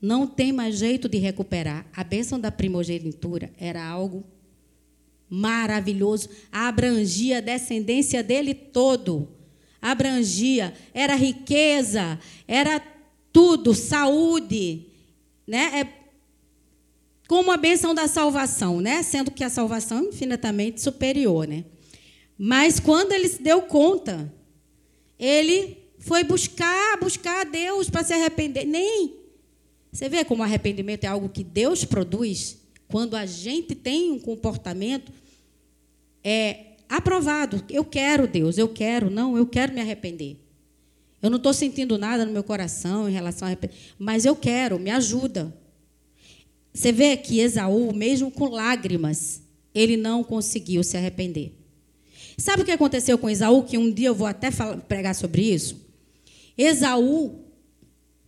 S1: não tem mais jeito de recuperar. A bênção da primogenitura era algo maravilhoso, abrangia a descendência dele todo. Abrangia, era riqueza, era tudo, saúde, né? É como a bênção da salvação, né? Sendo que a salvação é infinitamente superior, né? Mas quando ele se deu conta, ele foi buscar, buscar a Deus para se arrepender. Nem você vê como o arrependimento é algo que Deus produz quando a gente tem um comportamento é aprovado. Eu quero, Deus, eu quero, não, eu quero me arrepender. Eu não estou sentindo nada no meu coração em relação a arrependimento, mas eu quero, me ajuda. Você vê que Esaú, mesmo com lágrimas, ele não conseguiu se arrepender. Sabe o que aconteceu com Esaú? Que um dia eu vou até falar, pregar sobre isso. Esaú,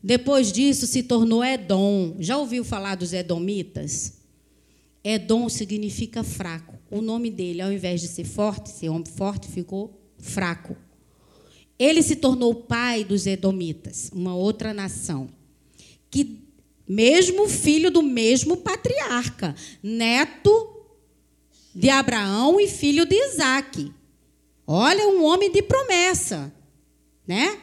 S1: depois disso se tornou Edom. Já ouviu falar dos Edomitas? Edom significa fraco. O nome dele, ao invés de ser forte, ser homem forte, ficou fraco. Ele se tornou pai dos Edomitas, uma outra nação, que mesmo filho do mesmo patriarca, neto de Abraão e filho de Isaac. Olha, um homem de promessa, né?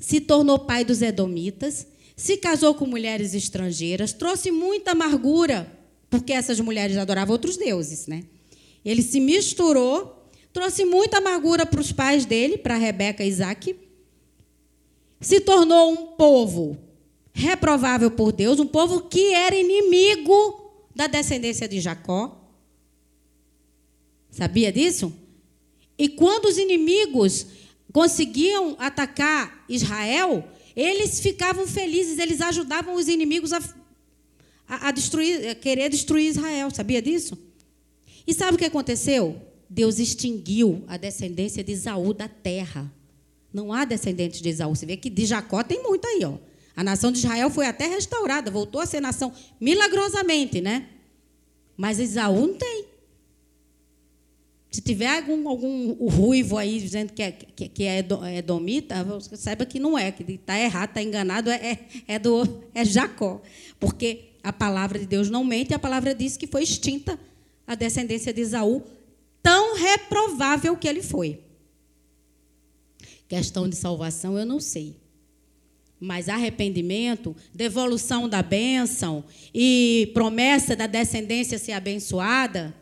S1: se tornou pai dos Edomitas, se casou com mulheres estrangeiras, trouxe muita amargura, porque essas mulheres adoravam outros deuses, né? Ele se misturou, trouxe muita amargura para os pais dele, para Rebeca e Isaac. Se tornou um povo reprovável por Deus, um povo que era inimigo da descendência de Jacó. Sabia disso? E quando os inimigos conseguiam atacar Israel, eles ficavam felizes, eles ajudavam os inimigos a, a, a destruir, a querer destruir Israel. Sabia disso? E sabe o que aconteceu? Deus extinguiu a descendência de Isaú da terra. Não há descendentes de Isaú. Você vê que de Jacó tem muito aí, ó. A nação de Israel foi até restaurada, voltou a ser nação milagrosamente, né? Mas Esaú não tem. Se tiver algum, algum ruivo aí dizendo que é, que, que é edomita, saiba que não é, que está errado, está enganado, é, é, é, do, é Jacó. Porque a palavra de Deus não mente, e a palavra diz que foi extinta a descendência de Esaú, tão reprovável que ele foi. Questão de salvação, eu não sei. Mas arrependimento, devolução da bênção e promessa da descendência ser abençoada,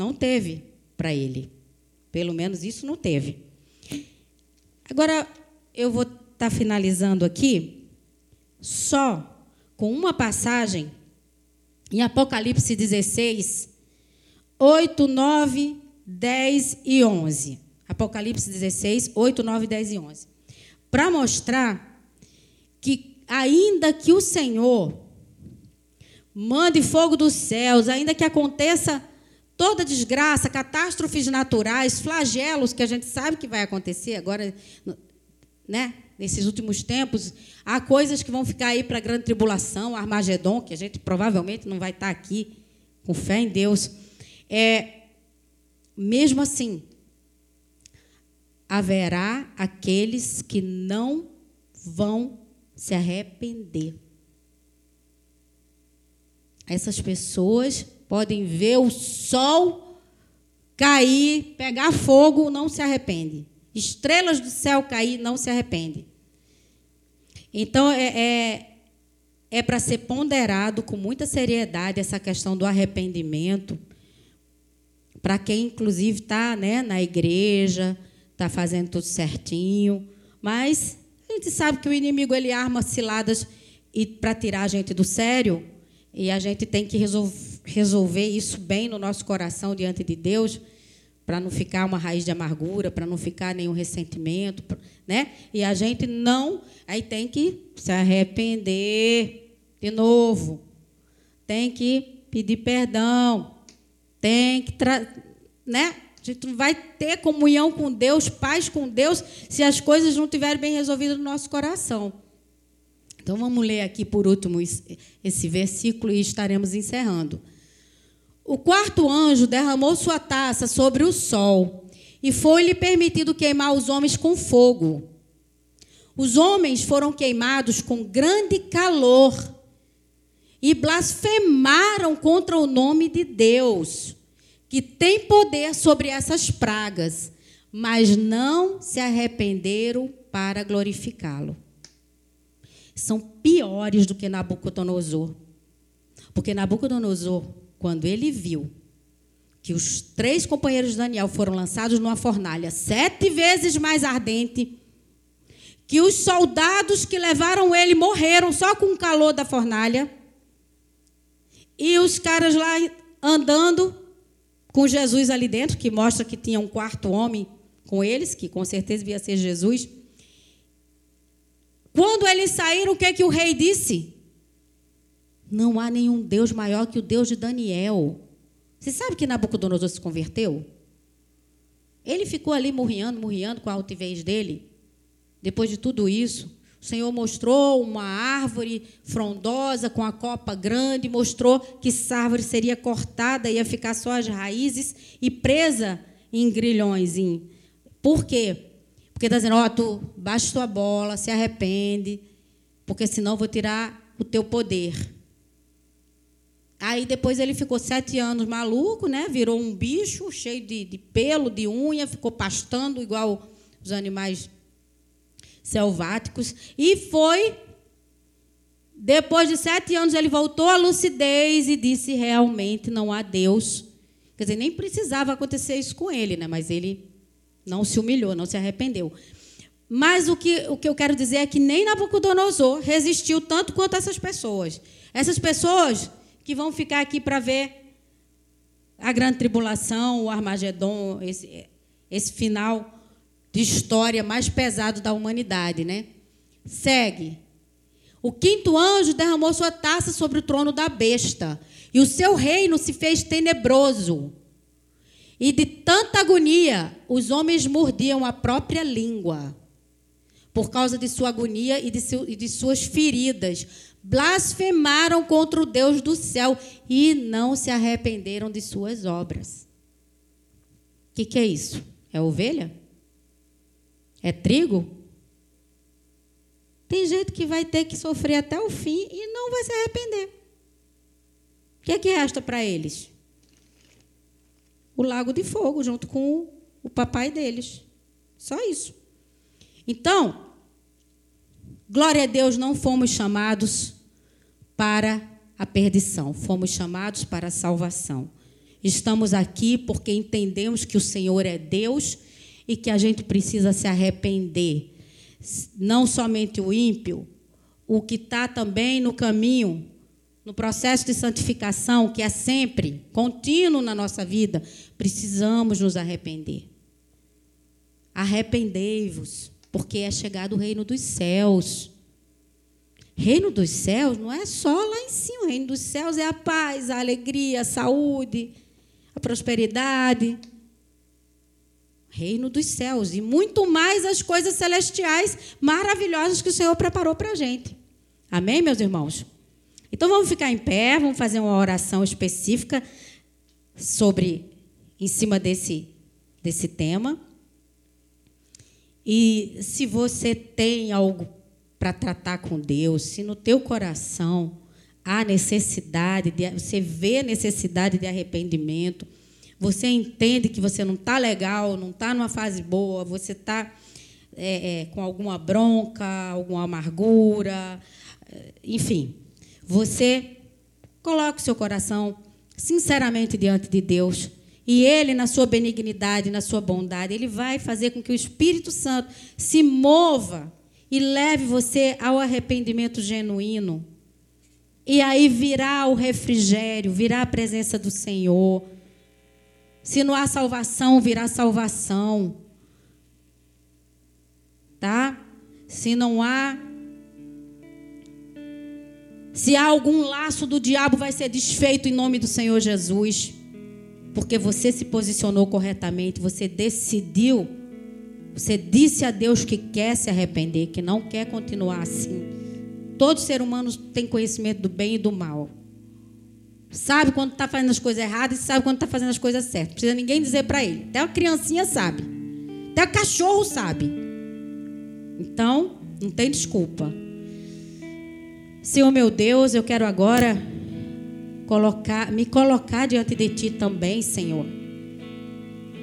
S1: não teve para ele. Pelo menos isso não teve. Agora, eu vou estar tá finalizando aqui só com uma passagem em Apocalipse 16, 8, 9, 10 e 11. Apocalipse 16, 8, 9, 10 e 11. Para mostrar que, ainda que o Senhor mande fogo dos céus, ainda que aconteça toda desgraça, catástrofes naturais, flagelos que a gente sabe que vai acontecer agora, né? Nesses últimos tempos, há coisas que vão ficar aí para a grande tribulação, Armagedon, que a gente provavelmente não vai estar aqui com fé em Deus. É, mesmo assim, haverá aqueles que não vão se arrepender. Essas pessoas podem ver o sol cair, pegar fogo, não se arrepende. Estrelas do céu cair, não se arrepende. Então, é, é, é para ser ponderado com muita seriedade essa questão do arrependimento, para quem, inclusive, está né, na igreja, está fazendo tudo certinho, mas a gente sabe que o inimigo ele arma ciladas para tirar a gente do sério, e a gente tem que resolver resolver isso bem no nosso coração diante de Deus, para não ficar uma raiz de amargura, para não ficar nenhum ressentimento, né? E a gente não, aí tem que se arrepender de novo. Tem que pedir perdão. Tem que, né? A gente não vai ter comunhão com Deus, paz com Deus, se as coisas não estiverem bem resolvidas no nosso coração. Então vamos ler aqui por último esse versículo e estaremos encerrando. O quarto anjo derramou sua taça sobre o sol e foi-lhe permitido queimar os homens com fogo. Os homens foram queimados com grande calor e blasfemaram contra o nome de Deus, que tem poder sobre essas pragas, mas não se arrependeram para glorificá-lo. São piores do que Nabucodonosor. Porque Nabucodonosor quando ele viu que os três companheiros de Daniel foram lançados numa fornalha sete vezes mais ardente, que os soldados que levaram ele morreram só com o calor da fornalha, e os caras lá andando com Jesus ali dentro, que mostra que tinha um quarto homem com eles, que com certeza devia ser Jesus. Quando eles saíram, o que, é que o rei disse? Não há nenhum Deus maior que o Deus de Daniel. Você sabe que Nabucodonosor se converteu? Ele ficou ali murriando, murriando com a altivez dele. Depois de tudo isso, o Senhor mostrou uma árvore frondosa com a copa grande, mostrou que essa árvore seria cortada, ia ficar só as raízes e presa em grilhões. Por quê? Porque está dizendo, ó, oh, tu baixa tua bola, se arrepende, porque senão eu vou tirar o teu poder. Aí depois ele ficou sete anos maluco, né? Virou um bicho cheio de, de pelo, de unha, ficou pastando igual os animais selváticos. E foi. Depois de sete anos, ele voltou à lucidez e disse: realmente não há Deus. Quer dizer, nem precisava acontecer isso com ele, né? Mas ele não se humilhou, não se arrependeu. Mas o que, o que eu quero dizer é que nem Nabucodonosor resistiu tanto quanto essas pessoas. Essas pessoas que vão ficar aqui para ver a grande tribulação, o Armagedon, esse, esse final de história mais pesado da humanidade, né? Segue. O quinto anjo derramou sua taça sobre o trono da besta, e o seu reino se fez tenebroso. E de tanta agonia, os homens mordiam a própria língua, por causa de sua agonia e de, seu, e de suas feridas. Blasfemaram contra o Deus do céu e não se arrependeram de suas obras. O que, que é isso? É ovelha? É trigo? Tem gente que vai ter que sofrer até o fim e não vai se arrepender. O que é que resta para eles? O lago de fogo, junto com o papai deles. Só isso. Então, glória a Deus, não fomos chamados para a perdição, fomos chamados para a salvação. Estamos aqui porque entendemos que o Senhor é Deus e que a gente precisa se arrepender. Não somente o ímpio, o que está também no caminho, no processo de santificação, que é sempre contínuo na nossa vida, precisamos nos arrepender. Arrependei-vos porque é chegado o reino dos céus. Reino dos céus não é só lá em cima, o reino dos céus é a paz, a alegria, a saúde, a prosperidade. Reino dos céus e muito mais as coisas celestiais maravilhosas que o Senhor preparou para a gente. Amém, meus irmãos? Então vamos ficar em pé, vamos fazer uma oração específica sobre, em cima desse, desse tema. E se você tem algo para tratar com Deus, se no teu coração há necessidade, de, você vê a necessidade de arrependimento, você entende que você não está legal, não está numa fase boa, você está é, é, com alguma bronca, alguma amargura, é, enfim, você coloca o seu coração sinceramente diante de Deus e Ele, na sua benignidade, na sua bondade, Ele vai fazer com que o Espírito Santo se mova e leve você ao arrependimento genuíno. E aí virá o refrigério, virá a presença do Senhor. Se não há salvação, virá salvação. Tá? Se não há. Se há algum laço do diabo, vai ser desfeito em nome do Senhor Jesus. Porque você se posicionou corretamente, você decidiu, você disse a Deus que quer se arrepender, que não quer continuar assim. Todo ser humano tem conhecimento do bem e do mal. Sabe quando está fazendo as coisas erradas e sabe quando está fazendo as coisas certas. Não precisa ninguém dizer para ele. Até a criancinha sabe. Até o cachorro sabe. Então, não tem desculpa. Senhor meu Deus, eu quero agora colocar, me colocar diante de Ti também, Senhor.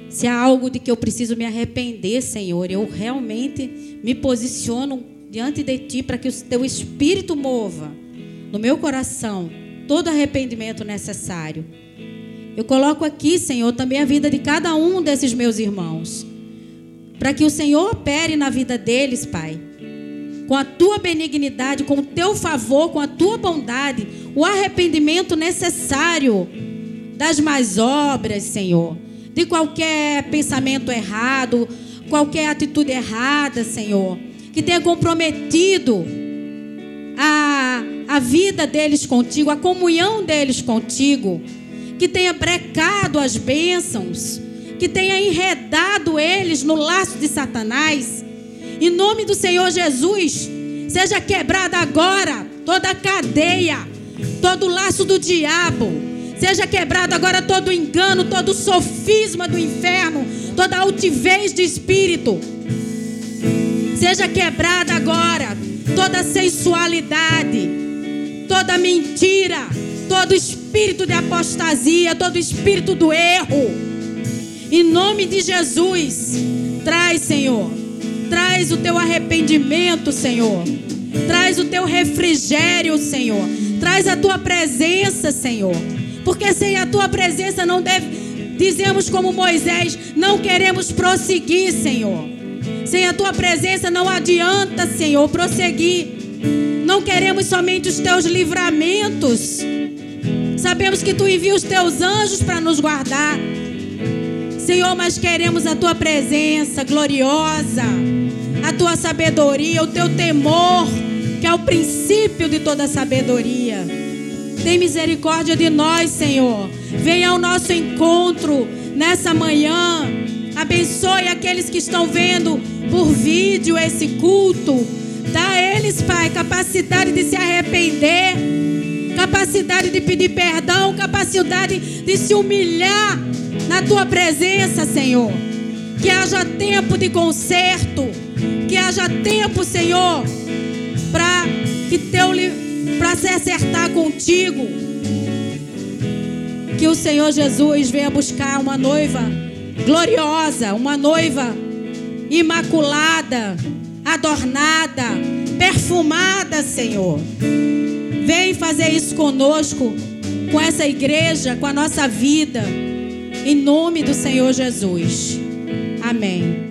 S1: Se há algo de que eu preciso me arrepender, Senhor, eu realmente me posiciono diante de Ti para que o Teu Espírito mova no meu coração todo arrependimento necessário. Eu coloco aqui, Senhor, também a vida de cada um desses meus irmãos, para que o Senhor opere na vida deles, Pai com a tua benignidade, com o teu favor, com a tua bondade, o arrependimento necessário das más obras, Senhor, de qualquer pensamento errado, qualquer atitude errada, Senhor, que tenha comprometido a, a vida deles contigo, a comunhão deles contigo, que tenha brecado as bênçãos, que tenha enredado eles no laço de Satanás em nome do Senhor Jesus, seja quebrada agora toda cadeia, todo laço do diabo. Seja quebrado agora todo engano, todo sofisma do inferno, toda altivez de espírito. Seja quebrada agora toda sensualidade, toda mentira, todo espírito de apostasia, todo espírito do erro. Em nome de Jesus, traz, Senhor, Traz o teu arrependimento, Senhor. Traz o teu refrigério, Senhor. Traz a tua presença, Senhor. Porque sem a tua presença não deve. Dizemos como Moisés: não queremos prosseguir, Senhor. Sem a tua presença não adianta, Senhor, prosseguir. Não queremos somente os teus livramentos. Sabemos que tu envia os teus anjos para nos guardar. Senhor, mas queremos a tua presença gloriosa, a tua sabedoria, o teu temor, que é o princípio de toda sabedoria. Tem misericórdia de nós, Senhor. Venha ao nosso encontro nessa manhã. Abençoe aquele aqueles que estão vendo por vídeo esse culto. Dá a eles, Pai, capacidade de se arrepender, capacidade de pedir perdão, capacidade de se humilhar na tua presença, Senhor. Que haja tempo de conserto, que haja tempo, Senhor, para que teu para se acertar contigo. Que o Senhor Jesus venha buscar uma noiva gloriosa, uma noiva imaculada, adornada, perfumada, Senhor. Vem fazer isso conosco, com essa igreja, com a nossa vida, em nome do Senhor Jesus. Amém.